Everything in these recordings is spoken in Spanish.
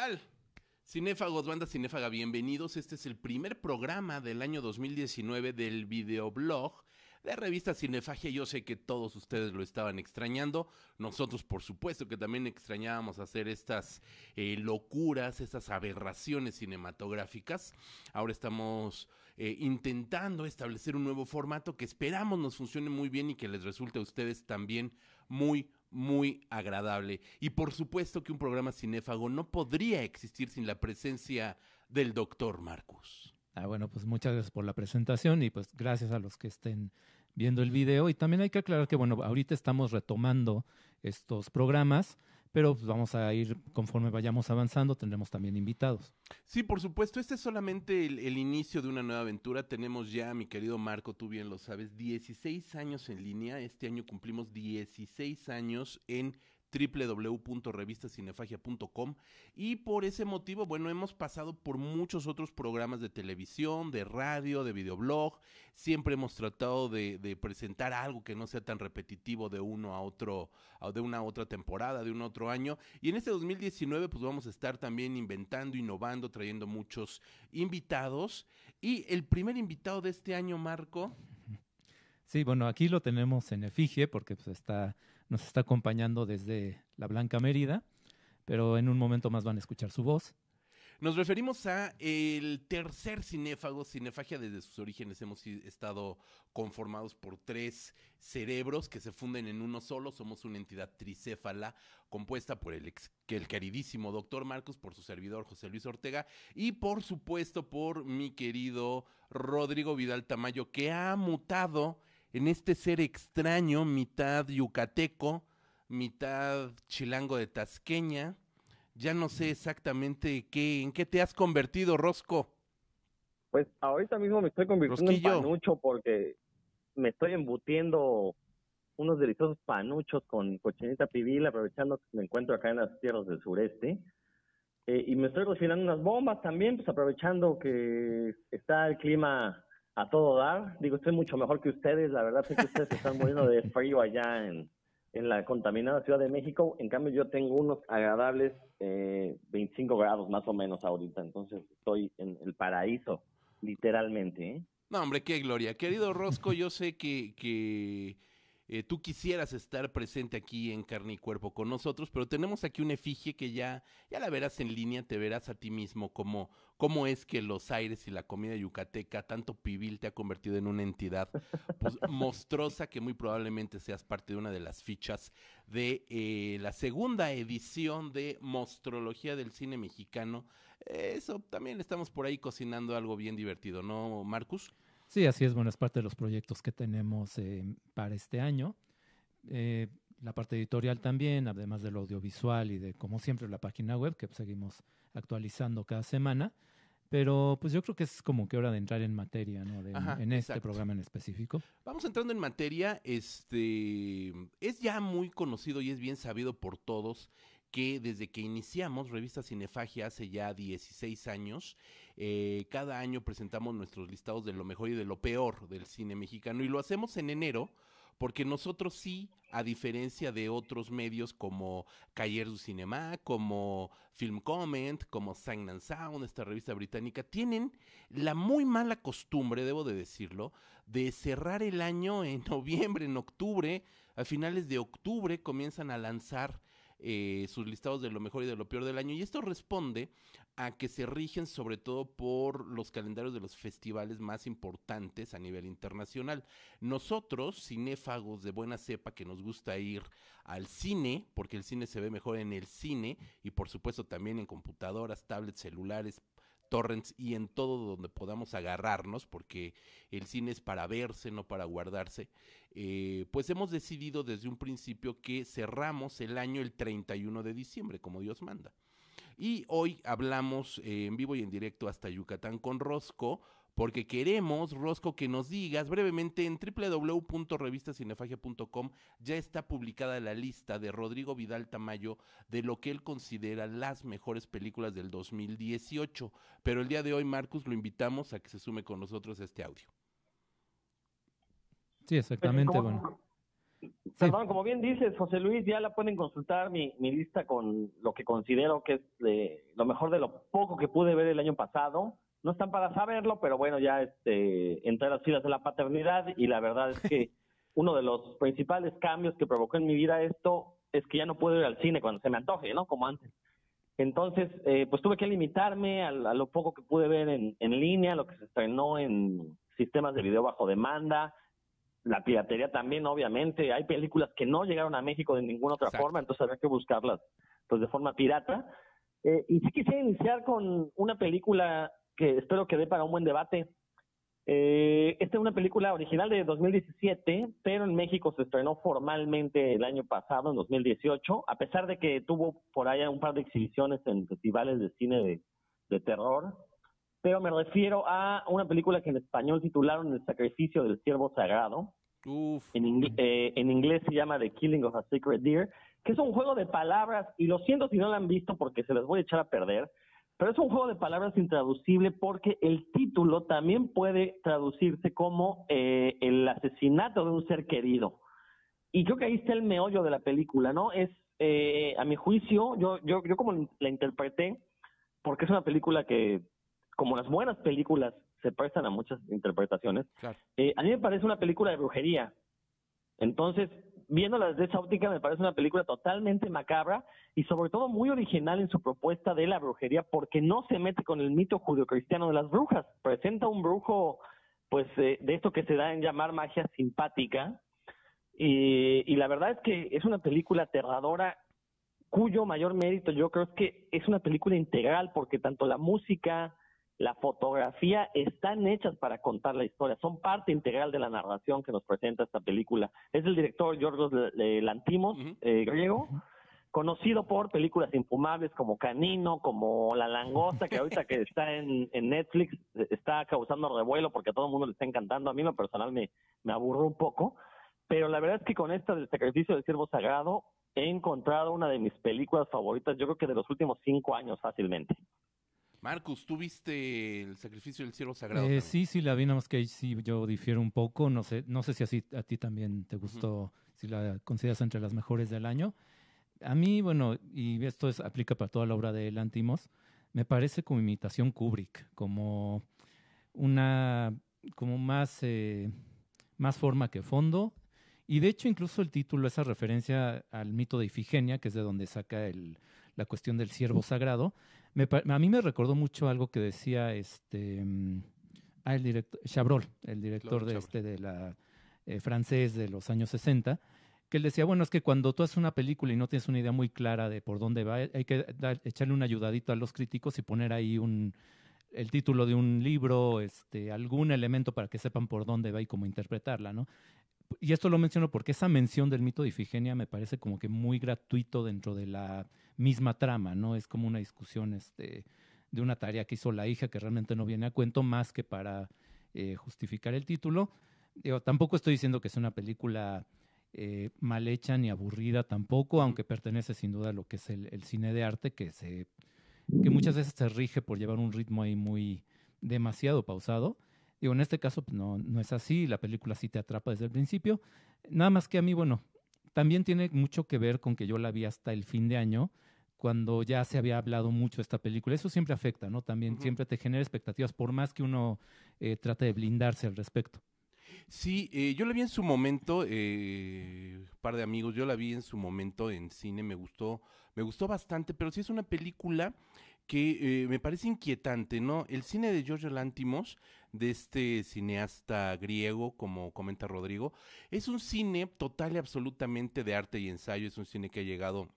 tal? Cinéfagos, banda cinéfaga, bienvenidos. Este es el primer programa del año 2019 del videoblog de revista Cinefagia. Yo sé que todos ustedes lo estaban extrañando. Nosotros, por supuesto, que también extrañábamos hacer estas eh, locuras, estas aberraciones cinematográficas. Ahora estamos eh, intentando establecer un nuevo formato que esperamos nos funcione muy bien y que les resulte a ustedes también muy, muy agradable. Y por supuesto que un programa cinéfago no podría existir sin la presencia del doctor Marcus. Ah, bueno, pues muchas gracias por la presentación y pues gracias a los que estén viendo el video. Y también hay que aclarar que, bueno, ahorita estamos retomando estos programas, pero pues vamos a ir conforme vayamos avanzando, tendremos también invitados. Sí, por supuesto, este es solamente el, inicio de una nueva aventura. Tenemos ya, mi querido Marco, tú bien lo sabes, 16 años en línea. Este año cumplimos 16 años en www.revistacinefagia.com y por ese motivo, bueno, hemos pasado por muchos otros programas de televisión, de radio, de videoblog, siempre hemos tratado de, presentar algo que no sea tan repetitivo de uno a otro, de una otra temporada, de un otro año, y en este 2019 pues vamos a estar también inventando, innovando, trayendo muchos invitados, y el primer invitado de este año, Marco, Sí, bueno, aquí lo tenemos en efigie porque pues, está, nos está acompañando desde la Blanca Mérida, pero en un momento más van a escuchar su voz. Nos referimos a el tercer cinéfago. Cinefagia desde sus orígenes hemos estado conformados por tres cerebros que se funden en uno solo. Somos una entidad tricéfala compuesta por el, ex, el queridísimo doctor Marcos, por su servidor José Luis Ortega y por supuesto por mi querido Rodrigo Vidal Tamayo que ha mutado en este ser extraño, mitad yucateco, mitad chilango de Tasqueña. Ya no sé exactamente qué, en qué te has convertido, Rosco. Pues ahorita mismo me estoy convirtiendo Rosquillo. en panucho porque me estoy embutiendo unos deliciosos panuchos con cochinita pibil, aprovechando que me encuentro acá en las tierras del sureste. Eh, y me estoy cocinando unas bombas también, pues aprovechando que está el clima a todo dar. Digo, estoy mucho mejor que ustedes. La verdad es que ustedes están muriendo de frío allá en, en la contaminada Ciudad de México. En cambio, yo tengo unos agradables eh, 25 grados más o menos ahorita. Entonces, estoy en el paraíso, literalmente. ¿eh? No, hombre, qué gloria. Querido Rosco, yo sé que, que eh, tú quisieras estar presente aquí en carne y cuerpo con nosotros, pero tenemos aquí una efigie que ya, ya la verás en línea, te verás a ti mismo cómo, cómo es que los aires y la comida yucateca, tanto pibil, te ha convertido en una entidad pues, monstruosa que muy probablemente seas parte de una de las fichas de eh, la segunda edición de Mostrología del Cine Mexicano. Eso también estamos por ahí cocinando algo bien divertido, ¿no, Marcus? Sí, así es. Bueno, es parte de los proyectos que tenemos eh, para este año. Eh, la parte editorial también, además del audiovisual y de, como siempre, la página web que seguimos actualizando cada semana. Pero pues yo creo que es como que hora de entrar en materia, ¿no? De, Ajá, en este exacto. programa en específico. Vamos entrando en materia. Este es ya muy conocido y es bien sabido por todos que desde que iniciamos Revista Cinefagia hace ya 16 años, eh, cada año presentamos nuestros listados de lo mejor y de lo peor del cine mexicano. Y lo hacemos en enero porque nosotros sí, a diferencia de otros medios como Cayer du Cinema, como Film Comment, como Sign and Sound, esta revista británica, tienen la muy mala costumbre, debo de decirlo, de cerrar el año en noviembre, en octubre, a finales de octubre comienzan a lanzar eh, sus listados de lo mejor y de lo peor del año. Y esto responde a que se rigen sobre todo por los calendarios de los festivales más importantes a nivel internacional. Nosotros, cinéfagos de buena cepa, que nos gusta ir al cine, porque el cine se ve mejor en el cine y por supuesto también en computadoras, tablets, celulares, torrents y en todo donde podamos agarrarnos, porque el cine es para verse, no para guardarse, eh, pues hemos decidido desde un principio que cerramos el año el 31 de diciembre, como Dios manda. Y hoy hablamos eh, en vivo y en directo hasta Yucatán con Rosco, porque queremos, Rosco, que nos digas brevemente en www.revistacinefagia.com ya está publicada la lista de Rodrigo Vidal Tamayo de lo que él considera las mejores películas del 2018. Pero el día de hoy, Marcus, lo invitamos a que se sume con nosotros a este audio. Sí, exactamente, bueno. Perdón, como bien dices, José Luis, ya la pueden consultar mi, mi lista con lo que considero que es de, lo mejor de lo poco que pude ver el año pasado. No están para saberlo, pero bueno, ya este, entré a las filas de la paternidad y la verdad es que uno de los principales cambios que provocó en mi vida esto es que ya no puedo ir al cine cuando se me antoje, ¿no? Como antes. Entonces, eh, pues tuve que limitarme a, lo poco que pude ver en, en línea, lo que se estrenó en sistemas de video bajo demanda, la piratería también, obviamente. Hay películas que no llegaron a México de ninguna otra forma, entonces había que buscarlas pues de forma pirata. Eh, y sí quisiera iniciar con una película que espero que dé para un buen debate. Eh, esta es una película original de 2017, pero en México se estrenó formalmente el año pasado, en 2018, a pesar de que tuvo por ahí un par de exhibiciones en festivales de cine de, terror. Pero me refiero a una película que en español titularon El sacrificio del ciervo sagrado. En, eh, en inglés se llama The Killing of a Sacred Deer, que es un juego de palabras, y lo siento si no la han visto porque se les voy a echar a perder, pero es un juego de palabras intraducible porque el título también puede traducirse como eh, el asesinato de un ser querido. Y creo que ahí está el meollo de la película, ¿no? Es, eh, a mi juicio, yo, yo, yo como la interpreté, porque es una película que, como las buenas películas, se prestan a muchas interpretaciones. Eh, a mí me parece una película de brujería. Entonces, viéndola desde esa óptica, me parece una película totalmente macabra y sobre todo muy original en su propuesta de la brujería, porque no se mete con el mito judio-cristiano de las brujas. Presenta un brujo, pues, eh, de esto que se da en llamar magia simpática. Y, y la verdad es que es una película aterradora cuyo mayor mérito yo creo es que es una película integral, porque tanto la música, la fotografía están hechas para contar la historia, son parte integral de la narración que nos presenta esta película. Es el director Yorgos Lantimos, eh, griego, conocido por películas infumables como Canino, como La Langosta, que ahorita que está en, Netflix eh, está causando revuelo porque a todo el mundo le está encantando. A mí, lo personal, me, me aburro un poco. Pero la verdad es que con esta del sacrificio del siervo sagrado he encontrado una de mis películas favoritas, yo creo que de los últimos cinco años fácilmente. Marcus, ¿tú viste el sacrificio del cielo sagrado? Eh, sí, sí, la vi, nada más que sí yo difiero un poco. No sé, no sé si así a ti también te gustó, si la consideras entre las mejores del año. A mí, bueno, y esto es, aplica para toda la obra de Lantimos, me parece como imitación Kubrick, como una, como más, eh, más forma que fondo. Y de hecho, incluso el título, esa referencia al mito de Ifigenia, que es de donde saca el, la cuestión del siervo sagrado, a mí me recordó mucho algo que decía este mm, ah, el director Chabrol, el director de este de la eh, francés de los años 60, que él decía, bueno, es que cuando tú haces una película y no tienes una idea muy clara de por dónde va, hay que echarle un ayudadito a los críticos y poner ahí un el título de un libro, este, algún elemento para que sepan por dónde va y cómo interpretarla, ¿no? Y esto lo menciono porque esa mención del mito de Ifigenia me parece como que muy gratuito dentro de la misma trama, ¿no? Es como una discusión este, de una tarea que hizo la hija que realmente no viene a cuento más que para eh, justificar el título. tampoco estoy diciendo que es una película eh, mal hecha ni aburrida tampoco, aunque pertenece sin duda a lo que es el, cine de arte, que, se, que muchas veces se rige por llevar un ritmo ahí muy demasiado pausado. Digo, en este caso pues, no, no es así, la película sí te atrapa desde el principio. Nada más que a mí, bueno, también tiene mucho que ver con que yo la vi hasta el fin de año cuando ya se había hablado mucho de esta película. Eso siempre afecta, ¿no? También siempre te genera expectativas, por más que uno eh, trate de blindarse al respecto. Sí, eh, yo la vi en su momento, eh, par de amigos, yo la vi en su momento en cine, me gustó, me gustó bastante, pero sí es una película que eh, me parece inquietante, ¿no? El cine de George Lantimos, de este cineasta griego, como comenta Rodrigo, es un cine total y absolutamente de arte y ensayo, es un cine que ha llegado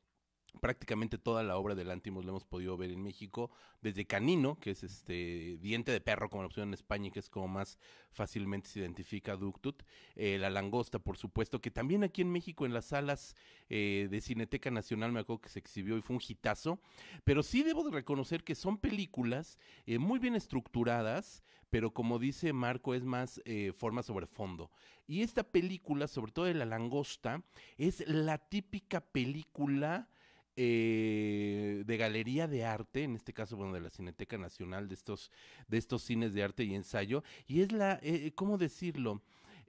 prácticamente toda la obra de Lantimos la hemos podido ver en México, desde Canino, que es este diente de perro, como la opción en España, y que es como más fácilmente se identifica Ductut, eh, La Langosta, por supuesto, que también aquí en México, en las salas eh, de Cineteca Nacional, me acuerdo que se exhibió y fue un hitazo, pero sí debo de reconocer que son películas eh, muy bien estructuradas, pero como dice Marco, es más forma sobre fondo. Y esta película, sobre todo de La Langosta, es la típica película eh, de galería de arte, en este caso, bueno, de la Cineteca Nacional, de estos, de estos cines de arte y ensayo, y es la, eh, ¿cómo decirlo?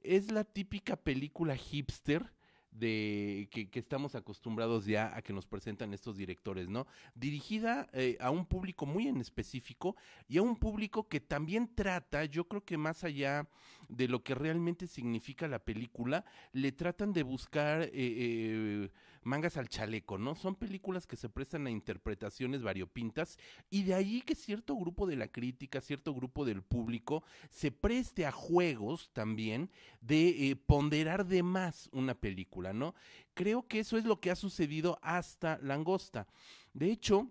Es la típica película hipster de que, estamos acostumbrados ya a que nos presentan estos directores, ¿no? Dirigida eh, a un público muy en específico y a un público que también trata, yo creo que más allá de lo que realmente significa la película, le tratan de buscar eh, eh, mangas al chaleco, ¿no? Son películas que se prestan a interpretaciones variopintas y de ahí que cierto grupo de la crítica, cierto grupo del público se preste a juegos también de ponderar de más una película. ¿no? Creo que eso es lo que ha sucedido hasta Langosta. De hecho,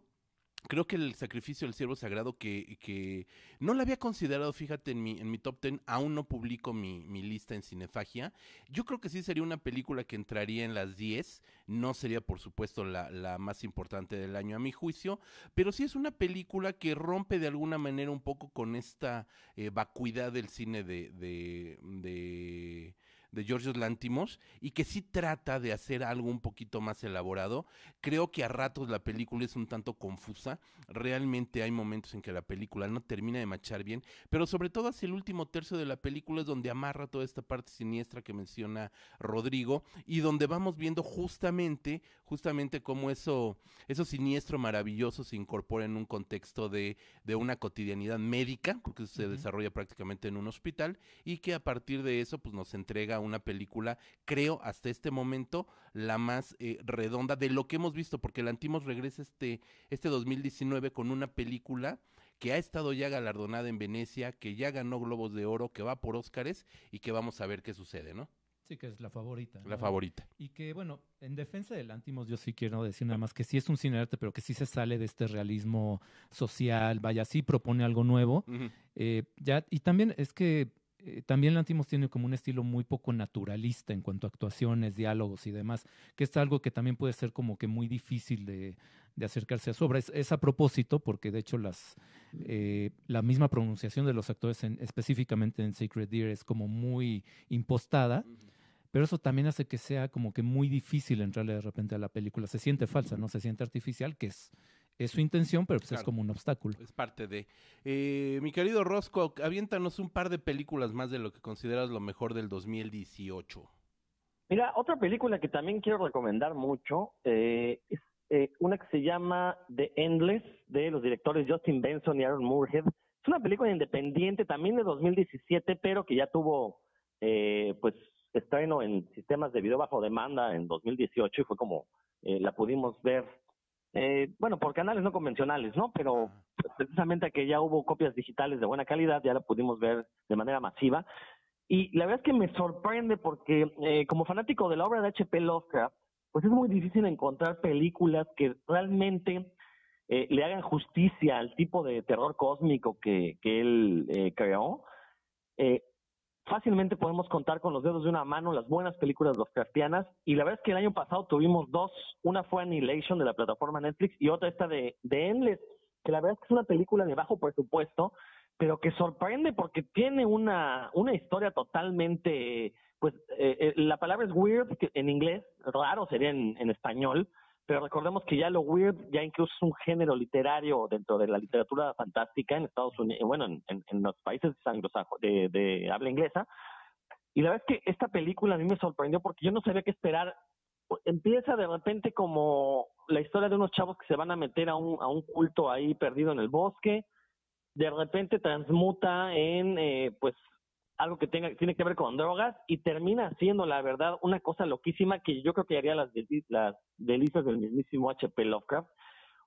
creo que el sacrificio del siervo sagrado que, que no lo había considerado, fíjate, en mi, en mi top ten, aún no publico mi, mi, lista en Cinefagia. Yo creo que sí sería una película que entraría en las 10, no sería por supuesto la, la más importante del año a mi juicio, pero sí es una película que rompe de alguna manera un poco con esta eh, vacuidad del cine de, de, de de Georgios Lántimos y que sí trata de hacer algo un poquito más elaborado. Creo que a ratos la película es un tanto confusa. Realmente hay momentos en que la película no termina de machar bien, pero sobre todo hacia el último tercio de la película es donde amarra toda esta parte siniestra que menciona Rodrigo y donde vamos viendo justamente, justamente cómo eso, eso siniestro maravilloso se incorpora en un contexto de, de una cotidianidad médica, porque se desarrolla prácticamente en un hospital y que a partir de eso pues nos entrega una película, creo, hasta este momento, la más eh, redonda de lo que hemos visto, porque el Antimos regresa este, este 2019 con una película que ha estado ya galardonada en Venecia, que ya ganó Globos de Oro, que va por Óscares y que vamos a ver qué sucede, ¿no? Sí, que es la favorita. La favorita. Y que, bueno, en defensa del Antimos, yo sí quiero decir nada más que sí es un cine arte, pero que sí se sale de este realismo social, vaya, sí propone algo nuevo. Eh, ya, y también es que eh, también Lantimos tiene como un estilo muy poco naturalista en cuanto a actuaciones, diálogos y demás, que es algo que también puede ser como que muy difícil de, acercarse a su obra. Es, a propósito, porque de hecho las, eh, la misma pronunciación de los actores específicamente en Sacred Deer es como muy impostada. Pero eso también hace que sea como que muy difícil entrarle de repente a la película. Se siente falsa, ¿no? Se siente artificial, que es, es su intención, pero pues es como un obstáculo. Es parte de. Eh, mi querido Rosco, aviéntanos un par de películas más de lo que consideras lo mejor del 2018. Mira, otra película que también quiero recomendar mucho eh, es eh, una que se llama The Endless, de los directores Justin Benson y Aaron Moorhead. Es una película independiente también de 2017, pero que ya tuvo, pues, estreno en sistemas de video bajo demanda en 2018 y fue como la pudimos ver eh, bueno, por canales no convencionales, ¿no? Pero precisamente que ya hubo copias digitales de buena calidad, ya la pudimos ver de manera masiva. Y la verdad es que me sorprende porque eh, como fanático de la obra de H.P. Lovecraft, pues es muy difícil encontrar películas que realmente eh, le hagan justicia al tipo de terror cósmico que, que él eh, creó. Eh, fácilmente podemos contar con los dedos de una mano las buenas películas Lovecraftianas y la verdad es que el año pasado tuvimos dos, una fue Annihilation de la plataforma Netflix y otra esta de, de Endless, que la verdad es que es una película de bajo presupuesto, pero que sorprende porque tiene una, una historia totalmente, pues eh, eh, la palabra es weird en inglés, raro sería en, en español, pero recordemos que ya lo weird ya incluso es un género literario dentro de la literatura fantástica en Estados Unidos, bueno, en, los países de, de habla inglesa. Y la verdad es que esta película a mí me sorprendió porque yo no sabía qué esperar. Empieza de repente como la historia de unos chavos que se van a meter a un, a un culto ahí perdido en el bosque. De repente transmuta en, eh, pues, algo que tenga, tiene que ver con drogas y termina siendo, la verdad, una cosa loquísima que yo creo que haría las, las delicias del mismísimo H.P. Lovecraft.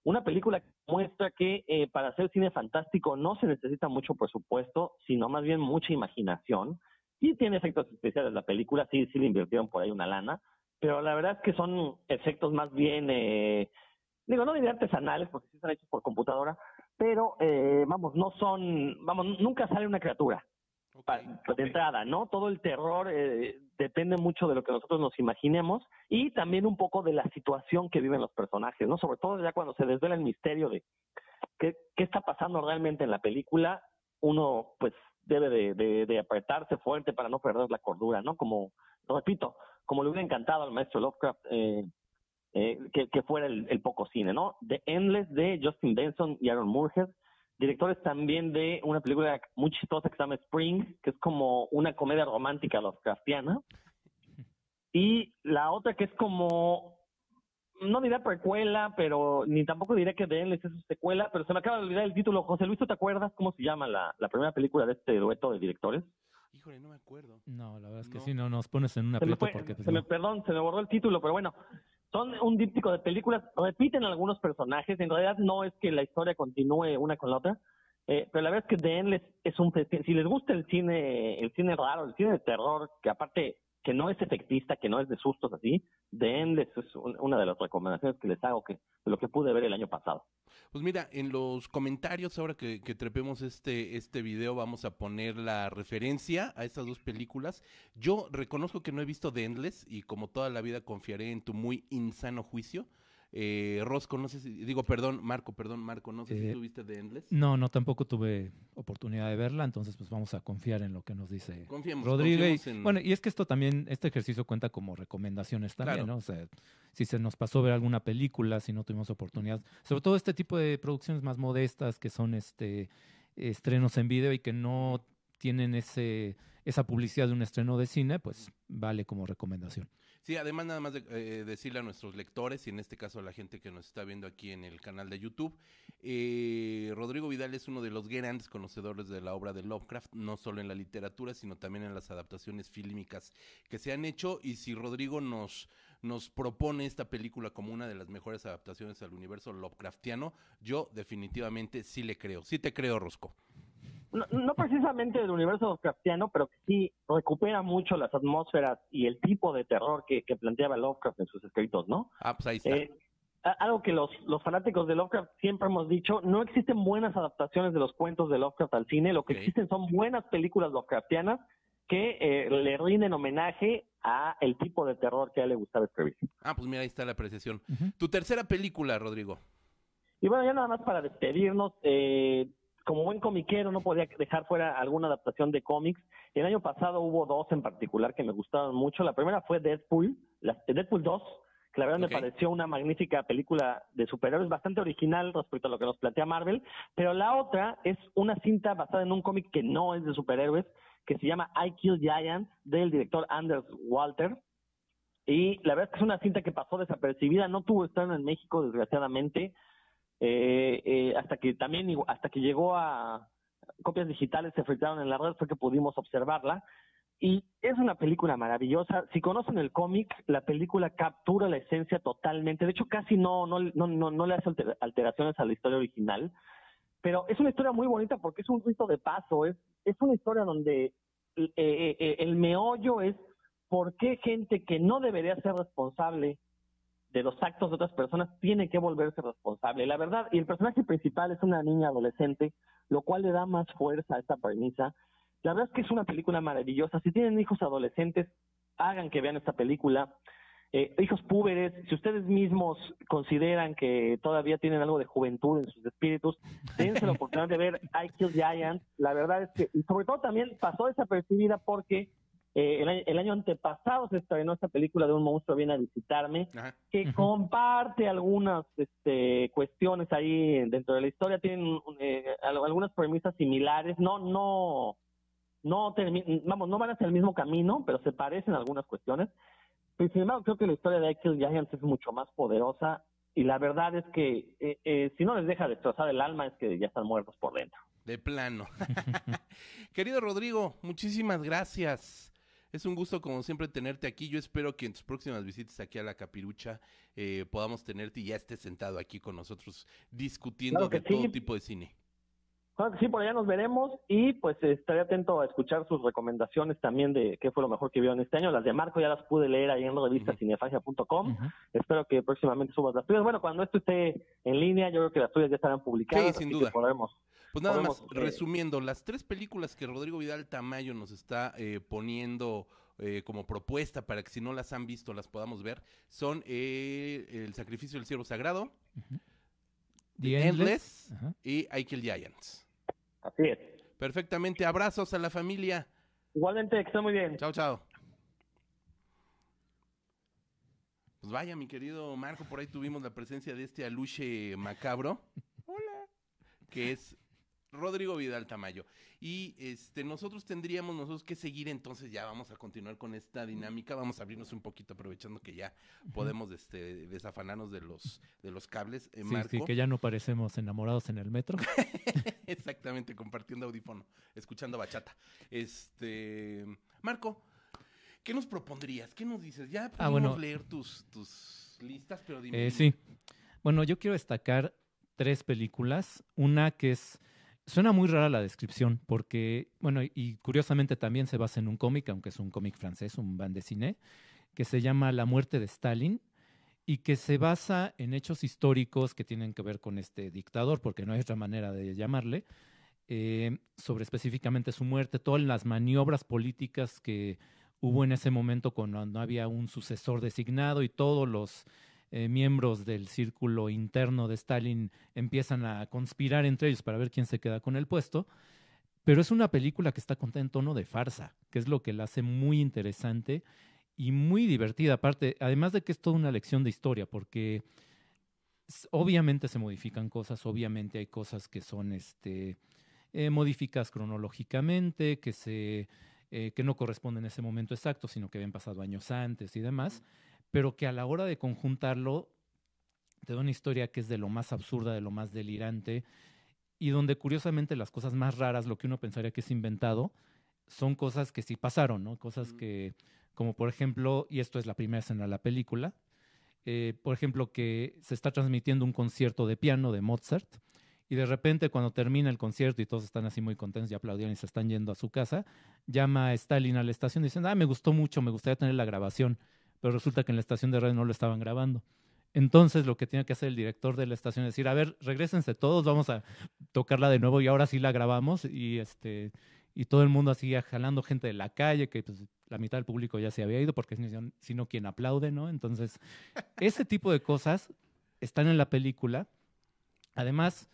Una película que muestra que eh, para hacer cine fantástico no se necesita mucho presupuesto, sino más bien mucha imaginación. Y tiene efectos especiales la película, sí, sí le invirtieron por ahí una lana, pero la verdad es que son efectos más bien, eh, digo, no diría artesanales, porque sí están hechos por computadora, pero eh, vamos, no son, vamos, nunca sale una criatura de entrada, ¿no? Todo el terror eh, depende mucho de lo que nosotros nos imaginemos y también un poco de la situación que viven los personajes, ¿no? Sobre todo ya cuando se desvela el misterio de qué, qué está pasando realmente en la película, uno pues debe de, de, apretarse fuerte para no perder la cordura, ¿no? Como, repito, como le hubiera encantado al maestro Lovecraft eh, eh, que, que, fuera el, el, poco cine, ¿no? The Endless de Justin Benson y Aaron Moorhead directores también de una película muy chistosa que se llama Spring, que es como una comedia romántica Lovecraftiana. y la otra que es como, no diré precuela, pero ni tampoco diré que de él es su secuela, pero se me acaba de olvidar el título. José Luis, ¿tú te acuerdas cómo se llama la, la primera película de este dueto de directores? Híjole, no me acuerdo. No, la verdad es que sí, no nos pones en una se porque... Pues, se me, perdón, se me borró el título, pero bueno, son un díptico de películas, repiten algunos personajes, en realidad no es que la historia continúe una con la otra, eh, pero la verdad es que The Endless es un si les gusta el cine, el cine raro, el cine de terror, que aparte que no es efectista, que no es de sustos así, The Endless es una de las recomendaciones que les hago que lo que pude ver el año pasado. Pues mira, en los comentarios, ahora que, que, trepemos este, este video, vamos a poner la referencia a estas dos películas. Yo reconozco que no he visto The Endless y como toda la vida confiaré en tu muy insano juicio. Eh, Rosco, no sé si, digo, perdón, Marco, perdón, Marco, no sé si eh, tuviste The Endless. No, no, tampoco tuve oportunidad de verla, entonces pues vamos a confiar en lo que nos dice Confiemos, Rodríguez. Bueno, y es que esto también, este ejercicio cuenta como recomendaciones también, ¿no? O sea, si se nos pasó ver alguna película, si no tuvimos oportunidad, sobre todo este tipo de producciones más modestas que son este estrenos en video y que no tienen ese esa publicidad de un estreno de cine, pues vale como recomendación. Sí, además nada más de eh, decirle a nuestros lectores y en este caso a la gente que nos está viendo aquí en el canal de YouTube, eh, Rodrigo Vidal es uno de los grandes conocedores de la obra de Lovecraft, no solo en la literatura, sino también en las adaptaciones fílmicas que se han hecho y si Rodrigo nos nos propone esta película como una de las mejores adaptaciones al universo Lovecraftiano, yo definitivamente sí le creo. Sí te creo, Rosco no, precisamente del universo Lovecraftiano, pero que sí recupera mucho las atmósferas y el tipo de terror que, planteaba Lovecraft en sus escritos, ¿no? Ah, pues ahí está. Eh, algo que los, los fanáticos de Lovecraft siempre hemos dicho, no existen buenas adaptaciones de los cuentos de Lovecraft al cine, lo que existen son buenas películas Lovecraftianas que eh, le rinden homenaje a el tipo de terror que a él le gustaba escribir. Ah, pues mira, ahí está la apreciación. Tu tercera película, Rodrigo. Y bueno, ya nada más para despedirnos, eh, como buen comiquero no podía dejar fuera alguna adaptación de cómics. El año pasado hubo dos en particular que me gustaron mucho. La primera fue Deadpool, la, Deadpool 2, que la verdad me pareció una magnífica película de superhéroes, bastante original respecto a lo que nos plantea Marvel. Pero la otra es una cinta basada en un cómic que no es de superhéroes, que se llama I Kill Giants, del director Anders Walter. Y la verdad es que es una cinta que pasó desapercibida, no tuvo estreno en México, desgraciadamente eh, eh, hasta que también hasta que llegó a copias digitales se filtraron en la red fue que pudimos observarla y es una película maravillosa. Si conocen el cómic, la película captura la esencia totalmente. De hecho, casi no, no, no, no, le hace alteraciones a la historia original. Pero es una historia muy bonita porque es un rito de paso. Es, es una historia donde eh, eh, el meollo es por qué gente que no debería ser responsable de los actos de otras personas tiene que volverse responsable. La verdad, y el personaje principal es una niña adolescente, lo cual le da más fuerza a esta premisa. La verdad es que es una película maravillosa. Si tienen hijos adolescentes, hagan que vean esta película. Eh, hijos púberes, si ustedes mismos consideran que todavía tienen algo de juventud en sus espíritus, dense la oportunidad de ver I Kill Giants. La verdad es que, y sobre todo también pasó desapercibida porque eh, el, año, antepasado se estrenó esta película de un monstruo viene a visitarme, que comparte algunas este, cuestiones ahí dentro de la historia, tienen eh, algunas premisas similares, no, no, no, vamos, no van hacia el mismo camino, pero se parecen algunas cuestiones. Pero sin embargo, creo que la historia de Kill Giants es mucho más poderosa y la verdad es que eh, si no les deja destrozar el alma es que ya están muertos por dentro. De plano. Querido Rodrigo, muchísimas gracias. Es un gusto, como siempre, tenerte aquí. Yo espero que en tus próximas visitas aquí a la Capirucha eh, podamos tenerte y ya estés sentado aquí con nosotros discutiendo de todo tipo de cine. Claro que sí, por allá nos veremos y pues estaré atento a escuchar sus recomendaciones también de qué fue lo mejor que vieron este año. Las de Marco ya las pude leer ahí en la revista cinefagia.com. Espero que próximamente subas las tuyas. Bueno, cuando esto esté en línea, yo creo que las tuyas ya estarán publicadas. Sí, sin duda. Pues nada más, eh, resumiendo, las tres películas que Rodrigo Vidal Tamayo nos está eh, poniendo eh, como propuesta para que si no las han visto las podamos ver son El Sacrificio del Ciervo Sagrado, The, Endless, y I Kill Giants. Así es. Perfectamente, abrazos a la familia. Igualmente, que esté muy bien. Chao, chao. Pues vaya, mi querido Marco, por ahí tuvimos la presencia de este aluche macabro. Hola. Que es Rodrigo Vidal Tamayo. Y este, nosotros tendríamos nosotros que seguir, entonces ya vamos a continuar con esta dinámica, vamos a abrirnos un poquito aprovechando que ya podemos este, desafanarnos de los, de los cables. Eh, sí, que ya no parecemos enamorados en el metro. Exactamente, compartiendo audífono, escuchando bachata. Este, Marco, ¿qué nos propondrías? ¿Qué nos dices? Ya ah, podemos leer tus, tus listas, pero dime. Eh, sí. Bueno, yo quiero destacar tres películas. Una que es Suena muy rara la descripción porque, bueno, y curiosamente también se basa en un cómic, aunque es un cómic francés, un band de cine, que se llama La muerte de Stalin y que se basa en hechos históricos que tienen que ver con este dictador, porque no hay otra manera de llamarle, eh, sobre específicamente su muerte, todas las maniobras políticas que hubo en ese momento cuando no había un sucesor designado y todos los eh, miembros del círculo interno de Stalin empiezan a conspirar entre ellos para ver quién se queda con el puesto. Pero es una película que está contada en tono de farsa, que es lo que la hace muy interesante y muy divertida. Aparte, además de que es toda una lección de historia, porque obviamente se modifican cosas, obviamente hay cosas que son este, eh, modificadas cronológicamente, que, se, eh, que no corresponden en ese momento exacto, sino que habían pasado años antes y demás pero que a la hora de conjuntarlo te da una historia que es de lo más absurda, de lo más delirante, y donde curiosamente las cosas más raras, lo que uno pensaría que es inventado, son cosas que sí pasaron, ¿no? Cosas que, como por ejemplo, y esto es la primera escena de la película, eh, por ejemplo, que se está transmitiendo un concierto de piano de Mozart, y de repente cuando termina el concierto y todos están así muy contentos y aplaudieron y se están yendo a su casa, llama a Stalin a la estación diciendo, ah, me gustó mucho, me gustaría tener la grabación pero resulta que en la estación de radio no lo estaban grabando. Entonces lo que tiene que hacer el director de la estación es decir, a ver, regresense todos, vamos a tocarla de nuevo y ahora sí la grabamos y este y todo el mundo así jalando gente de la calle, que pues, la mitad del público ya se había ido porque es sino quien aplaude, ¿no? Entonces, ese tipo de cosas están en la película. Además,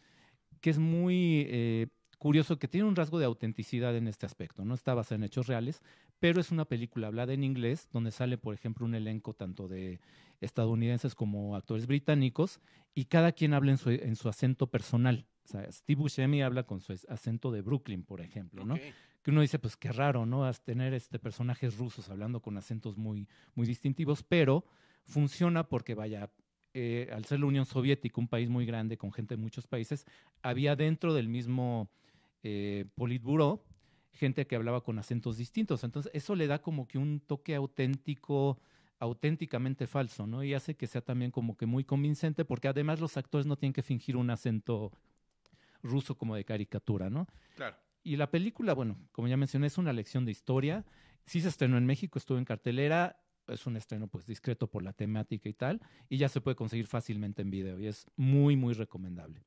que es muy eh, curioso que tiene un rasgo de autenticidad en este aspecto, no está basada en hechos reales, pero es una película hablada en inglés, donde sale, por ejemplo, un elenco tanto de estadounidenses como actores británicos, y cada quien habla en su, en su acento personal. O sea, Steve Buscemi habla con su acento de Brooklyn, por ejemplo, ¿no? Que uno dice, pues qué raro, ¿no? tener este personajes rusos hablando con acentos muy, muy distintivos, pero funciona porque, vaya, eh, al ser la Unión Soviética, un país muy grande con gente de muchos países, había dentro del mismo eh, Politburo gente que hablaba con acentos distintos. Entonces, eso le da como que un toque auténtico, auténticamente falso, ¿no? Y hace que sea también como que muy convincente, porque además los actores no tienen que fingir un acento ruso como de caricatura, ¿no? Claro. Y la película, bueno, como ya mencioné, es una lección de historia. Sí se estrenó en México, estuvo en cartelera. Es un estreno pues discreto por la temática y tal. Y ya se puede conseguir fácilmente en video. Y es muy, muy recomendable.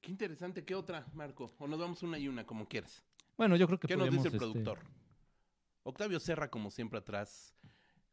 Qué interesante. ¿Qué otra, Marco? O nos vamos una y una, como quieras. Bueno, yo creo que ¿Qué nos dice el este, productor? Octavio Serra, como siempre, atrás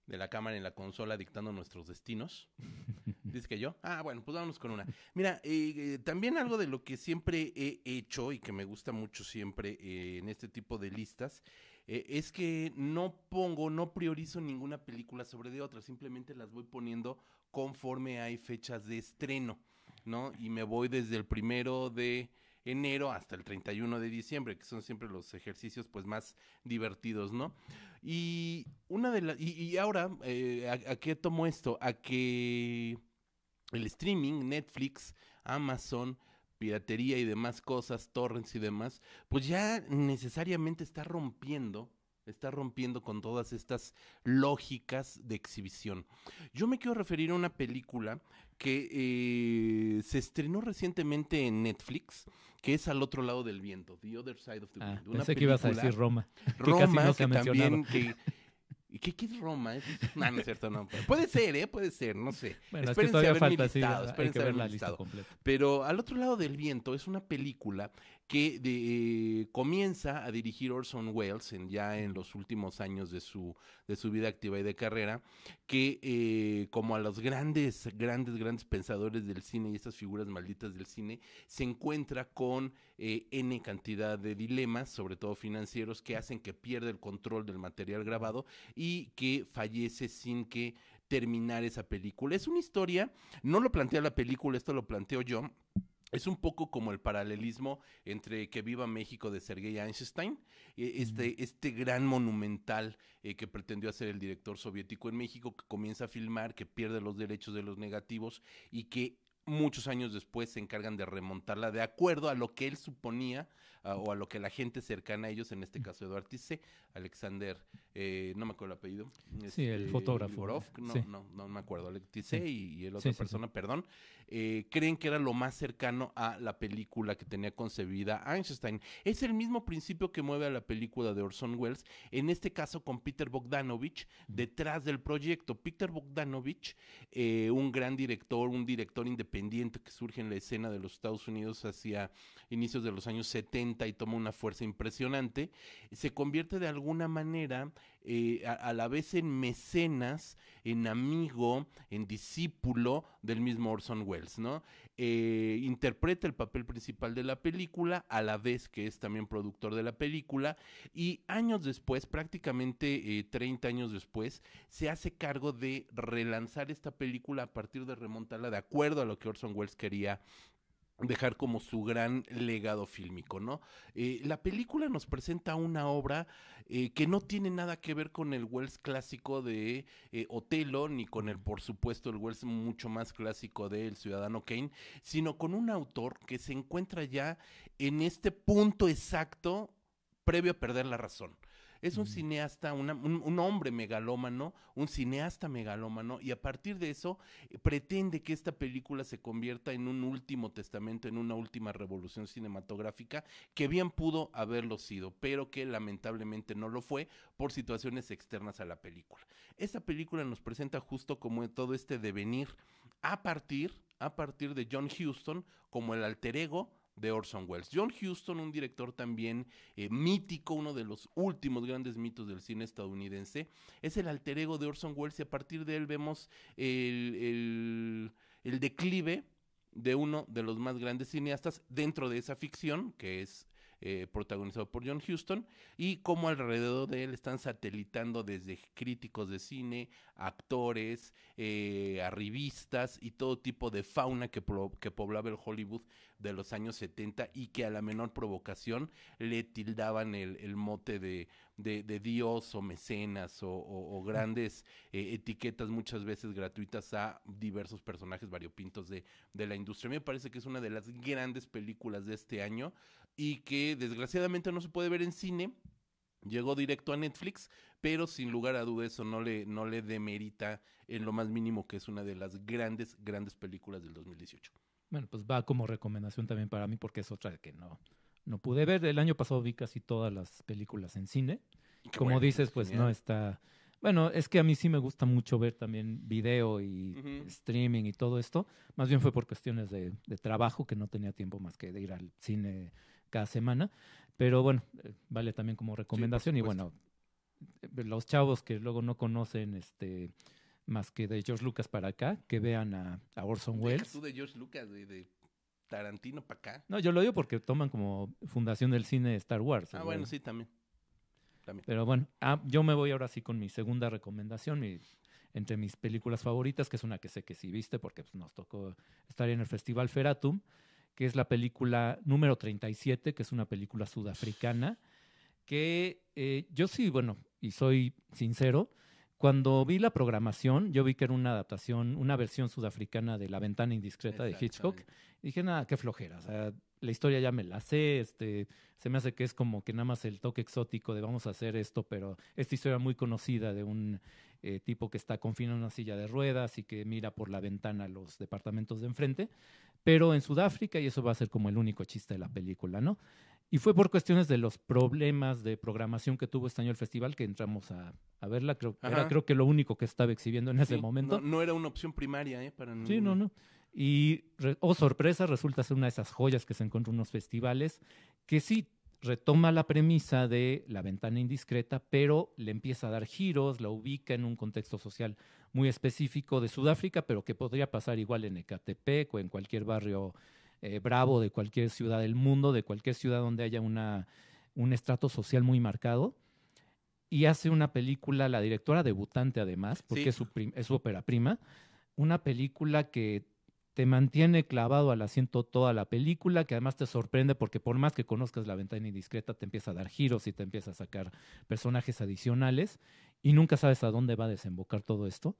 de la cámara en la consola dictando nuestros destinos. Dice que yo. Ah, bueno, pues vámonos con una. Mira, eh, eh, también algo de lo que siempre he hecho y que me gusta mucho siempre eh, en este tipo de listas es que no pongo, no priorizo ninguna película sobre de otra, simplemente las voy poniendo conforme hay fechas de estreno, ¿no? Y me voy desde el primero de enero hasta el 31 de diciembre, que son siempre los ejercicios pues más divertidos, ¿no? Y una de las, y, ahora, eh, ¿a, qué tomo esto? A que el streaming, Netflix, Amazon, piratería y demás cosas, torrents y demás, pues ya necesariamente está rompiendo está rompiendo con todas estas lógicas de exhibición. Yo me quiero referir a una película que eh, se estrenó recientemente en Netflix, que es Al otro lado del viento, The Other Side of the ah, Wind. pensé que ibas a decir Roma. Roma, que, también, que, ¿Y qué, qué es Roma? No, no es cierto, no. Puede ser, ¿eh? Puede ser, no sé. Bueno, espérense es que todavía falta, listado, hay que ver la lista completa. Pero Al otro lado del viento es una película que de, comienza a dirigir Orson Welles en, ya en los últimos años de su, de su vida activa y de carrera, que eh, como a los grandes, grandes, grandes pensadores del cine y estas figuras malditas del cine, se encuentra con eh, N cantidad de dilemas, sobre todo financieros, que hacen que pierda el control del material grabado y que fallece sin que terminar esa película. Es una historia, no lo plantea la película, esto lo planteo yo, es un poco como el paralelismo entre Que viva México de Sergei Einstein, e, este, este gran monumental eh, que pretendió hacer el director soviético en México, que comienza a filmar, que pierde los derechos de los negativos y que muchos años después se encargan de remontarla de acuerdo a lo que él suponía o a lo que la gente cercana a ellos, en este caso Eduardo Alexander, eh, no me acuerdo el apellido. Sí, el este, fotógrafo. no, no, no, me acuerdo, Tice y, el otra persona, perdón, eh, creen que era lo más cercano a la película que tenía concebida Einstein. Es el mismo principio que mueve a la película de Orson Welles, en este caso con Peter Bogdanovich, detrás del proyecto. Peter Bogdanovich, eh, un gran director, un director independiente que surge en la escena de los Estados Unidos hacia inicios de los años 70 y toma una fuerza impresionante, se convierte de alguna manera eh, a, la vez en mecenas, en amigo, en discípulo del mismo Orson Welles, ¿no? Eh, interpreta el papel principal de la película, a la vez que es también productor de la película, y años después, prácticamente 30 eh, años después, se hace cargo de relanzar esta película a partir de remontarla de acuerdo a lo que Orson Welles quería dejar como su gran legado fílmico, ¿no? Eh, la película nos presenta una obra eh, que no tiene nada que ver con el Wells clásico de eh, Otelo, ni con el, por supuesto, el Wells mucho más clásico de El Ciudadano Kane, sino con un autor que se encuentra ya en este punto exacto previo a perder la razón. Es un cineasta, un, hombre megalómano, un cineasta megalómano, y a partir de eso eh, pretende que esta película se convierta en un último testamento, en una última revolución cinematográfica, que bien pudo haberlo sido, pero que lamentablemente no lo fue por situaciones externas a la película. Esta película nos presenta justo como todo este devenir a partir, a partir de John Huston como el alter ego de Orson Welles. John Huston, un director también eh, mítico, uno de los últimos grandes mitos del cine estadounidense, es el alter ego de Orson Welles y a partir de él vemos el, el declive de uno de los más grandes cineastas dentro de esa ficción, que es eh, protagonizado por John Huston, y cómo alrededor de él están satelitando desde críticos de cine, actores, eh, a revistas y todo tipo de fauna que, que poblaba el Hollywood de los años 70 y que a la menor provocación le tildaban el, mote de, de, dios o mecenas o, grandes eh, etiquetas muchas veces gratuitas a diversos personajes variopintos de, de la industria. A mí me parece que es una de las grandes películas de este año y que desgraciadamente no se puede ver en cine. Llegó directo a Netflix, pero sin lugar a duda eso no le, no le demerita en lo más mínimo que es una de las grandes, grandes películas del 2018. Bueno, pues va como recomendación también para mí porque es otra que no, no pude ver. El año pasado vi casi todas las películas en cine. Como dices, pues no está... Bueno, es que a mí sí me gusta mucho ver también video y streaming y todo esto. Más bien fue por cuestiones de, de, trabajo que no tenía tiempo más que de ir al cine cada semana. Pero bueno, eh, vale también como recomendación. y bueno, eh, los chavos que luego no conocen este más que de George Lucas para acá, que vean a, Orson Welles. tú de George Lucas, de, Tarantino para acá. No, yo lo digo porque toman como fundación del cine Star Wars. Ah, bueno, sí, también. Pero bueno, ah, yo me voy ahora sí con mi segunda recomendación, entre mis películas favoritas, que es una que sé que sí viste porque pues, nos tocó estar en el Festival Feratum, que es la película número 37, que es una película sudafricana, que eh, yo sí, bueno, y soy sincero, cuando vi la programación, yo vi que era una adaptación, una versión sudafricana de La ventana indiscreta de Hitchcock. Y dije, nada, qué flojera. O sea, la historia ya me la sé, este, se me hace que es como que nada más el toque exótico de vamos a hacer esto, pero esta historia muy conocida de un eh, tipo que está confinado en una silla de ruedas y que mira por la ventana los departamentos de enfrente, pero en Sudáfrica, y eso va a ser como el único chiste de la película, ¿no? Y fue por cuestiones de los problemas de programación que tuvo este año el festival que entramos a, verla. Creo, era creo que lo único que estaba exhibiendo en ese momento. No, era una opción primaria, ¿eh? Para Sí, no, no. Y, oh sorpresa, resulta ser una de esas joyas que se encontró en unos festivales que sí retoma la premisa de la ventana indiscreta, pero le empieza a dar giros, la ubica en un contexto social muy específico de Sudáfrica, pero que podría pasar igual en Ecatepec o en cualquier barrio eh, bravo de cualquier ciudad del mundo, de cualquier ciudad donde haya una, un estrato social muy marcado. Y hace una película, la directora debutante además, porque es, su es su ópera prima, una película que te mantiene clavado al asiento toda la película, que además te sorprende porque por más que conozcas la ventana indiscreta, te empieza a dar giros y te empieza a sacar personajes adicionales y nunca sabes a dónde va a desembocar todo esto.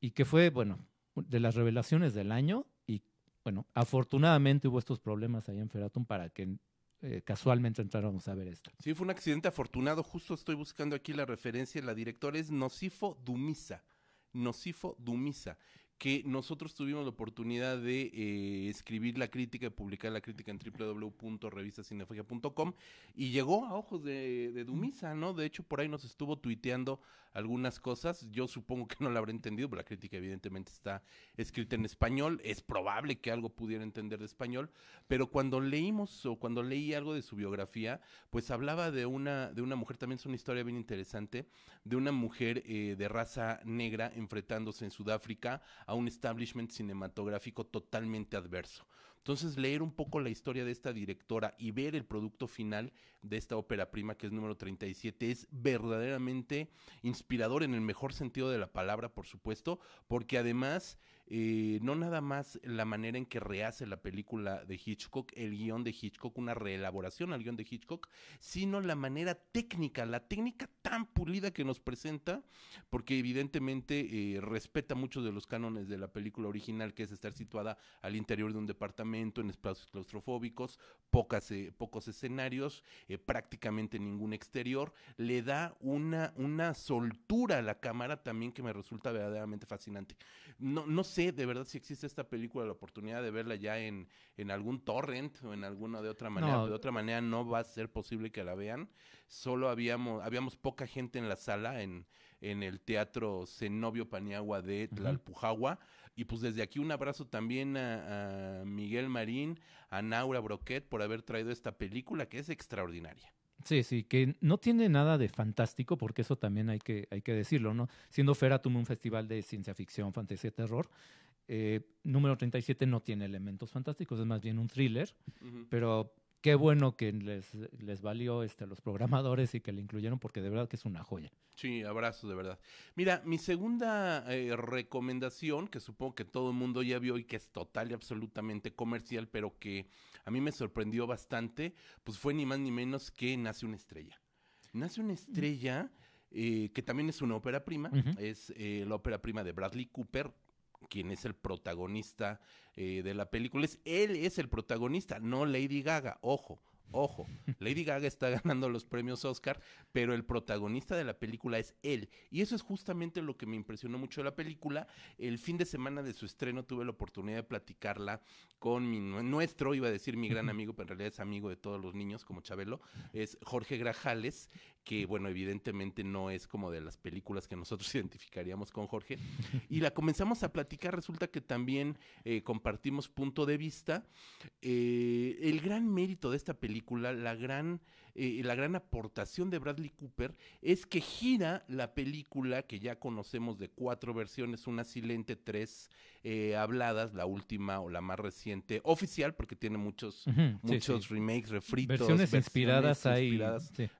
Y que fue, bueno, de las revelaciones del año y, bueno, afortunadamente hubo estos problemas ahí en Feratum para que eh, casualmente entráramos a ver esto. Sí, fue un accidente afortunado. Justo estoy buscando aquí la referencia. La directora es Nocifo Dumisa. Nocifo Dumisa que nosotros tuvimos la oportunidad de eh, escribir la crítica y publicar la crítica en www.revistacinefagia.com y llegó a ojos de, Dumisa, ¿no? De hecho, por ahí nos estuvo tuiteando algunas cosas. Yo supongo que no la habrá entendido, pero la crítica evidentemente está escrita en español. Es probable que algo pudiera entender de español, pero cuando leímos o cuando leí algo de su biografía, pues hablaba de una, de una mujer, también es una historia bien interesante, de una mujer eh, de raza negra enfrentándose en Sudáfrica a un establishment cinematográfico totalmente adverso. Entonces, leer un poco la historia de esta directora y ver el producto final de esta ópera prima, que es número 37, es verdaderamente inspirador en el mejor sentido de la palabra, por supuesto, porque además eh, no nada más la manera en que rehace la película de Hitchcock, el guion de Hitchcock, una reelaboración al guion de Hitchcock, sino la manera técnica, la técnica tan pulida que nos presenta, porque evidentemente eh, respeta muchos de los cánones de la película original, que es estar situada al interior de un departamento, en espacios claustrofóbicos, pocas, eh, pocos escenarios, prácticamente ningún exterior, le da una, una soltura a la cámara también que me resulta verdaderamente fascinante. No, no sé de verdad si existe esta película, la oportunidad de verla ya en, en algún torrent o en alguna de otra manera. De otra manera no va a ser posible que la vean. Solo habíamos, habíamos poca gente en la sala en, en el Teatro Zenobio Paniagua de Tlalpujagua. Y pues desde aquí un abrazo también a, a Miguel Marín, a Naura Broquet por haber traído esta película que es extraordinaria. Sí, sí, que no tiene nada de fantástico, porque eso también hay que, hay que decirlo, ¿no? Siendo Feratum un festival de ciencia ficción, fantasía y terror, eh, número 37 no tiene elementos fantásticos, es más bien un thriller, pero qué bueno que les, les valió este, los programadores y que le incluyeron, porque de verdad que es una joya. Sí, abrazo, de verdad. Mira, mi segunda eh, recomendación, que supongo que todo el mundo ya vio y que es total y absolutamente comercial, pero que a mí me sorprendió bastante, pues fue ni más ni menos que Nace una estrella. Nace una estrella, eh, que también es una ópera prima, es eh, la ópera prima de Bradley Cooper, quien es el protagonista eh, de la película. Es, él es el protagonista, no Lady Gaga, ojo. Ojo, Lady Gaga está ganando los premios Oscar, pero el protagonista de la película es él. Y eso es justamente lo que me impresionó mucho de la película. El fin de semana de su estreno tuve la oportunidad de platicarla con mi nuestro, iba a decir mi gran amigo, pero en realidad es amigo de todos los niños, como Chabelo, es Jorge Grajales, que bueno, evidentemente no es como de las películas que nosotros identificaríamos con Jorge. Y la comenzamos a platicar, resulta que también eh, compartimos punto de vista. Eh, el gran mérito de esta película, la gran eh, la gran aportación de Bradley Cooper es que gira la película que ya conocemos de cuatro versiones, una silente, tres eh, habladas, la última o la más reciente, oficial, porque tiene muchos, muchos remakes, refritos. Versiones, inspiradas ahí.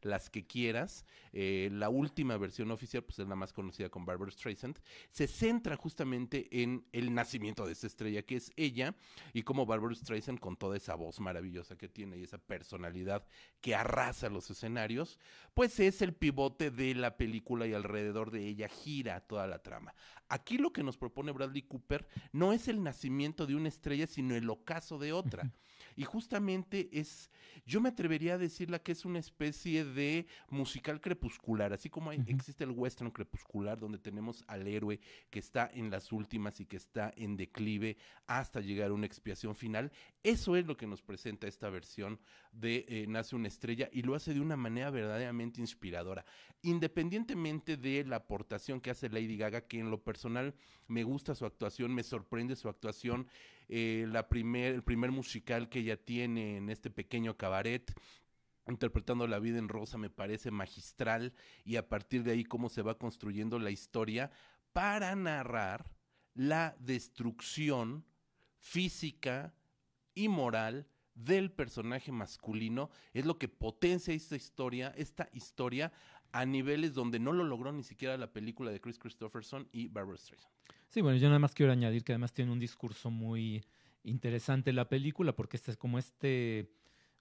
las que quieras. Eh, la última versión oficial, pues es la más conocida con Barbara Streisand, se centra justamente en el nacimiento de esta estrella que es ella y como Barbara Streisand con toda esa voz maravillosa que tiene y esa personalidad que arrastra a los escenarios, pues es el pivote de la película y alrededor de ella gira toda la trama. Aquí lo que nos propone Bradley Cooper no es el nacimiento de una estrella, sino el ocaso de otra. Y justamente es, yo me atrevería a decirla que es una especie de musical crepuscular, así como existe el western crepuscular, donde tenemos al héroe que está en las últimas y que está en declive hasta llegar a una expiación final. Eso es lo que nos presenta esta versión de eh, Nace una estrella y lo hace de una manera verdaderamente inspiradora. Independientemente de la aportación que hace Lady Gaga, que en lo personal me gusta su actuación, me sorprende su actuación eh, la primer, el primer musical que ella tiene en este pequeño cabaret interpretando la vida en rosa me parece magistral y a partir de ahí cómo se va construyendo la historia para narrar la destrucción física y moral del personaje masculino. Es lo que potencia esta historia, esta historia a niveles donde no lo logró ni siquiera la película de Chris Christopherson y Barbara Streisand. Sí, bueno, yo nada más quiero añadir que además tiene un discurso muy interesante la película porque este es como este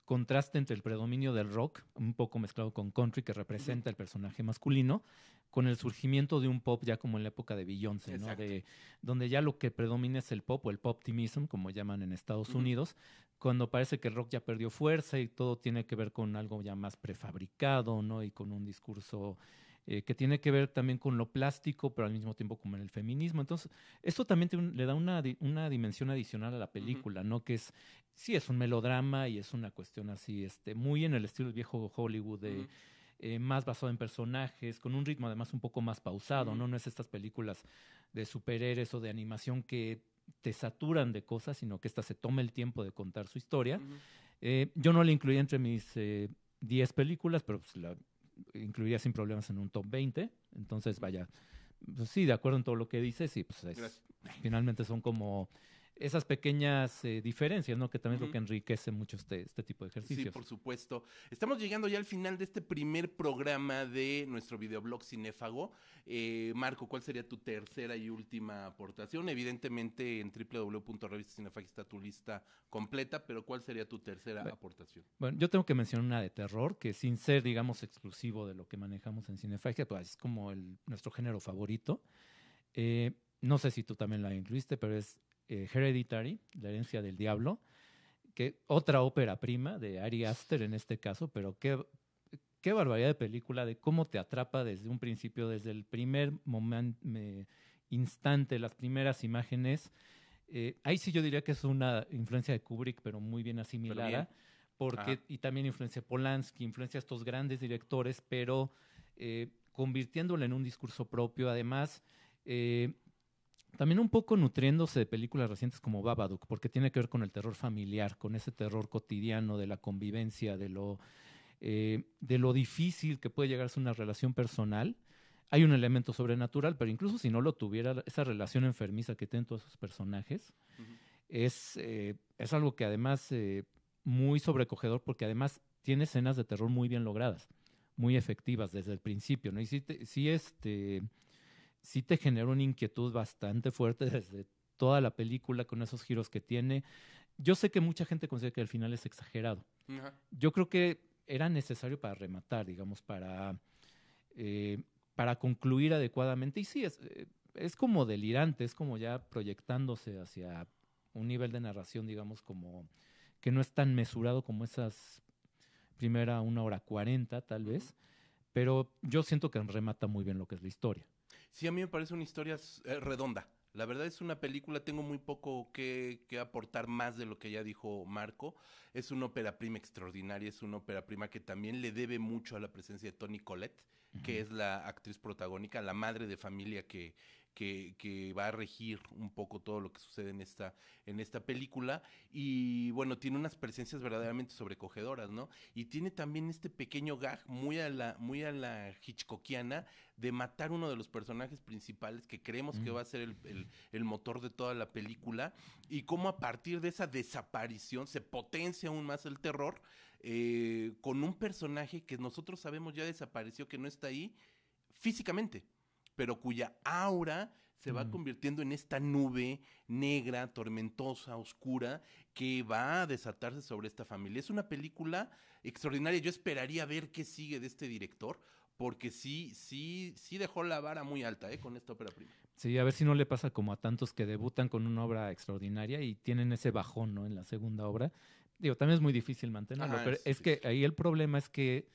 contraste entre el predominio del rock, un poco mezclado con country, que representa el personaje masculino, con el surgimiento de un pop ya como en la época de Beyoncé, ¿no? De, donde ya lo que predomina es el pop o el pop optimism, como llaman en Estados Unidos, cuando parece que el rock ya perdió fuerza y todo tiene que ver con algo ya más prefabricado, ¿no? Y con un discurso eh, que tiene que ver también con lo plástico, pero al mismo tiempo como en el feminismo. Entonces, esto también le da una, una dimensión adicional a la película, ¿no? Que es, sí, es un melodrama y es una cuestión así, este, muy en el estilo del viejo Hollywood, de, eh, más basado en personajes, con un ritmo además un poco más pausado, ¿no? No es estas películas de superhéroes o de animación que te saturan de cosas, sino que esta se toma el tiempo de contar su historia. Eh, yo no la incluí entre mis 10 películas, pero pues la, incluiría sin problemas en un top 20. Entonces, vaya, pues sí, de acuerdo en todo lo que dices, sí, pues finalmente son como esas pequeñas eh, diferencias, ¿no? Que también es lo que enriquece mucho este, este tipo de ejercicios. Sí, por supuesto. Estamos llegando ya al final de este primer programa de nuestro videoblog Cinéfago. Eh, Marco, ¿cuál sería tu tercera y última aportación? Evidentemente en www.revistacinefag está tu lista completa, pero ¿cuál sería tu tercera aportación? Bueno, yo tengo que mencionar una de terror, que sin ser, digamos, exclusivo de lo que manejamos en Cinefagia, pues es como el, nuestro género favorito. Eh, no sé si tú también la incluiste, pero es eh, Hereditary, La herencia del diablo, que otra ópera prima de Ari Aster en este caso, pero qué, qué barbaridad de película, de cómo te atrapa desde un principio, desde el primer momento, instante, las primeras imágenes. Eh, ahí sí yo diría que es una influencia de Kubrick, pero muy bien asimilada, porque y también influencia Polanski, influencia a estos grandes directores, pero eh, convirtiéndolo en un discurso propio. Además, eh, también un poco nutriéndose de películas recientes como Babadook, porque tiene que ver con el terror familiar, con ese terror cotidiano de la convivencia, de lo, eh, de lo difícil que puede llegar a ser una relación personal. Hay un elemento sobrenatural, pero incluso si no lo tuviera, esa relación enfermiza que tienen todos esos personajes, es, eh, es algo que además eh, muy sobrecogedor, porque además tiene escenas de terror muy bien logradas, muy efectivas desde el principio. ¿no? Y sí, sí este sí te genera una inquietud bastante fuerte desde toda la película con esos giros que tiene. Yo sé que mucha gente considera que el final es exagerado. Yo creo que era necesario para rematar, digamos, para, eh, para concluir adecuadamente. Y sí, es, eh, es como delirante, es como ya proyectándose hacia un nivel de narración, digamos, como que no es tan mesurado como esas primera una hora cuarenta, tal vez. Pero yo siento que remata muy bien lo que es la historia. Sí, a mí me parece una historia eh, redonda. La verdad es una película, tengo muy poco que, aportar más de lo que ya dijo Marco. Es una ópera prima extraordinaria, es una ópera prima que también le debe mucho a la presencia de Tony Collette, que es la actriz protagónica, la madre de familia que, que, va a regir un poco todo lo que sucede en esta, en esta película. Y bueno, tiene unas presencias verdaderamente sobrecogedoras, ¿no? Y tiene también este pequeño gag muy a la, muy a la Hitchcockiana de matar uno de los personajes principales que creemos que va a ser el, motor de toda la película. Y cómo a partir de esa desaparición se potencia aún más el terror. Eh, con un personaje que nosotros sabemos ya desapareció, que no está ahí físicamente pero cuya aura se va mm. convirtiendo en esta nube negra, tormentosa, oscura, que va a desatarse sobre esta familia. Es una película extraordinaria. Yo esperaría ver qué sigue de este director, porque sí, sí, sí dejó la vara muy alta ¿eh? con esta ópera prima. Sí, a ver si no le pasa como a tantos que debutan con una obra extraordinaria y tienen ese bajón ¿no? en la segunda obra. Digo, también es muy difícil mantenerlo, pero es que ahí el problema es que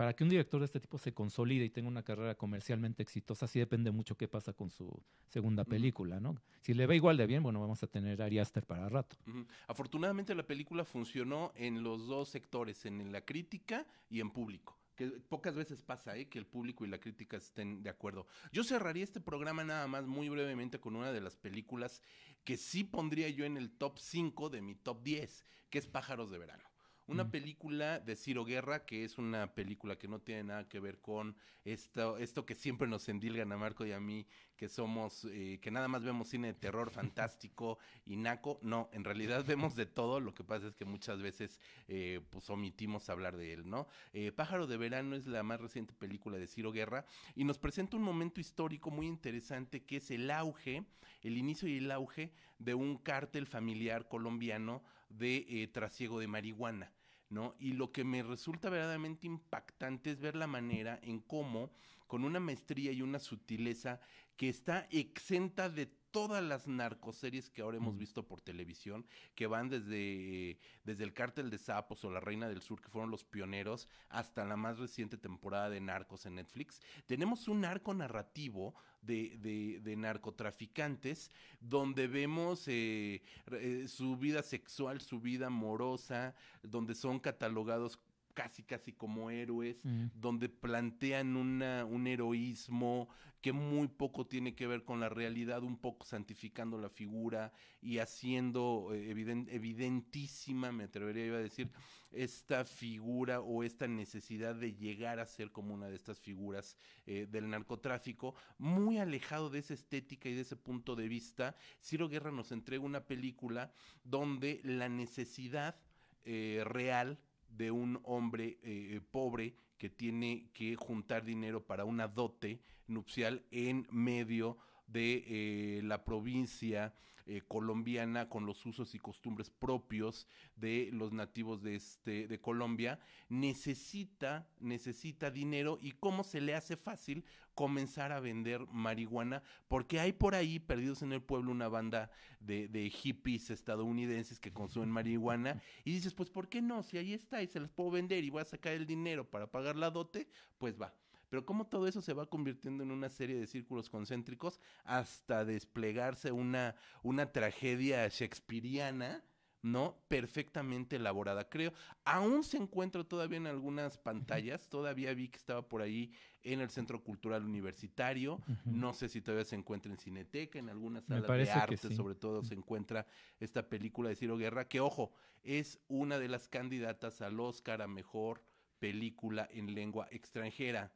para que un director de este tipo se consolide y tenga una carrera comercialmente exitosa, sí depende mucho qué pasa con su segunda película, ¿no? Si le va igual de bien, bueno, vamos a tener Ari Aster para rato. Afortunadamente la película funcionó en los dos sectores, en la crítica y en público que pocas veces pasa ¿eh? que el público y la crítica estén de acuerdo. Yo cerraría este programa nada más muy brevemente con una de las películas que sí pondría yo en el top 5 de mi top 10, que es Pájaros de Verano una mm. película de Ciro Guerra, que es una película que no tiene nada que ver con esto, esto que siempre nos endilgan a Marco y a mí, que somos, eh, que nada más vemos cine de terror fantástico y naco. No, en realidad vemos de todo, lo que pasa es que muchas veces eh, pues omitimos hablar de él, ¿no? Eh, Pájaro de Verano es la más reciente película de Ciro Guerra y nos presenta un momento histórico muy interesante que es el auge, el inicio y el auge de un cártel familiar colombiano de trasiego de marihuana. ¿No? Y lo que me resulta verdaderamente impactante es ver la manera en cómo, con una maestría y una sutileza que está exenta de todas las narcoseries que ahora hemos visto por televisión, que van desde, desde el Cártel de Sapos o La Reina del Sur, que fueron los pioneros, hasta la más reciente temporada de Narcos en Netflix. Tenemos un arco narrativo de, de, narcotraficantes donde vemos eh, eh, su vida sexual, su vida amorosa, donde son catalogados casi casi como héroes, donde plantean una, un heroísmo que muy poco tiene que ver con la realidad, un poco santificando la figura y haciendo eh, evidentísima, me atrevería a decir, esta figura o esta necesidad de llegar a ser como una de estas figuras eh, del narcotráfico, muy alejado de esa estética y de ese punto de vista, Ciro Guerra nos entrega una película donde la necesidad eh, real de un hombre eh, pobre que tiene que juntar dinero para una dote nupcial en medio de eh, la provincia eh, colombiana con los usos y costumbres propios de los nativos de este de Colombia necesita necesita dinero. Y cómo se le hace fácil comenzar a vender marihuana porque hay por ahí perdidos en el pueblo una banda de, de hippies estadounidenses que consumen marihuana. Y dices pues por qué no si ahí está y se las puedo vender y voy a sacar el dinero para pagar la dote pues va pero cómo todo eso se va convirtiendo en una serie de círculos concéntricos hasta desplegarse una, una tragedia shakespeariana, ¿no? Perfectamente elaborada. Creo, aún se encuentra todavía en algunas pantallas, todavía vi que estaba por ahí en el Centro Cultural Universitario, no sé si todavía se encuentra en Cineteca, en algunas salas de arte, sobre todo se encuentra esta película de Ciro Guerra, que ojo, es una de las candidatas al Oscar a Mejor Película en Lengua Extranjera.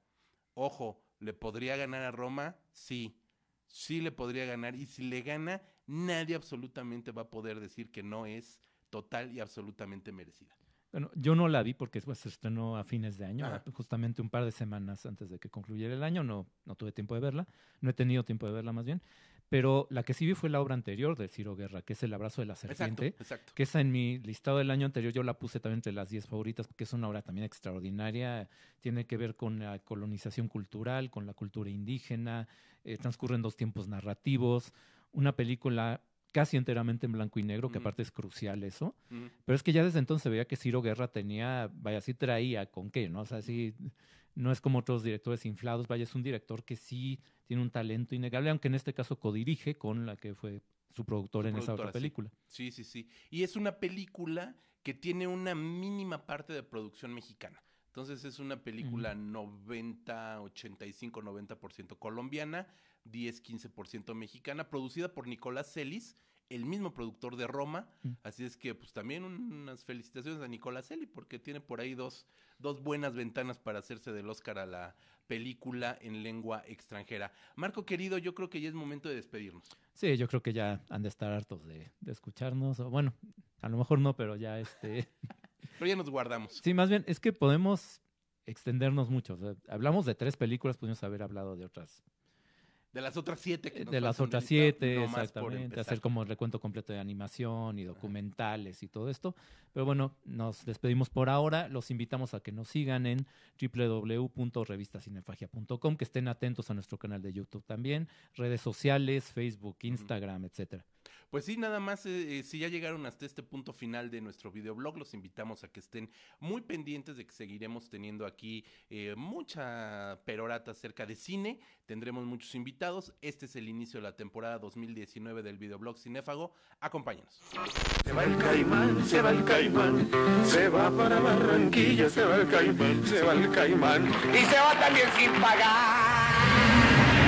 Ojo, ¿le podría ganar a Roma? Sí, sí le podría ganar. Y si le gana, nadie absolutamente va a poder decir que no es total y absolutamente merecida. Bueno, yo no la vi porque pues, se estrenó a fines de año, justamente un par de semanas antes de que concluyera el año. No, no tuve tiempo de verla, no he tenido tiempo de verla más bien. Pero la que sí vi fue la obra anterior de Ciro Guerra, que es El abrazo de la serpiente, que esa en mi listado del año anterior yo la puse también entre las 10 favoritas, porque es una obra también extraordinaria, tiene que ver con la colonización cultural, con la cultura indígena, eh, transcurre en dos tiempos narrativos, una película casi enteramente en blanco y negro, que aparte es crucial eso, pero es que ya desde entonces veía que Ciro Guerra tenía, vaya, sí traía con qué, ¿no? O sea, sí no es como otros directores inflados, vaya, es un director que sí tiene un talento innegable, aunque en este caso codirige con la que fue su productor en esa otra película. Sí. sí, sí, Y es una película que tiene una mínima parte de producción mexicana. Entonces es una película 90, 85, 90% colombiana, 10, 15% mexicana, producida por Nicolás Celis, el mismo productor de Roma. Mm. Así es que, pues también unas felicitaciones a Nicolás Eli, porque tiene por ahí dos, dos buenas ventanas para hacerse del Oscar a la película en lengua extranjera. Marco querido, yo creo que ya es momento de despedirnos. Sí, yo creo que ya han de estar hartos de, escucharnos. O bueno, a lo mejor no, pero ya este. pero ya nos guardamos. Sí, más bien es que podemos extendernos mucho. hablamos de tres películas, pudimos haber hablado de otras de las otras siete que De las otras siete, exactamente. Hacer como el recuento completo de animación y documentales y todo esto. Pero bueno, nos despedimos por ahora. Los invitamos a que nos sigan en www.revistasinefagia.com, que estén atentos a nuestro canal de YouTube también, redes sociales, Facebook, Instagram, etcétera. Pues sí, nada más, eh, eh, si ya llegaron hasta este punto final de nuestro videoblog, los invitamos a que estén muy pendientes de que seguiremos teniendo aquí eh, mucha perorata acerca de cine. Tendremos muchos invitados. Este es el inicio de la temporada 2019 del videoblog Cinéfago. Acompáñenos. Se va el caimán, se va el caimán, se va para Barranquilla, se va el caimán, se va el caimán y se va también sin pagar.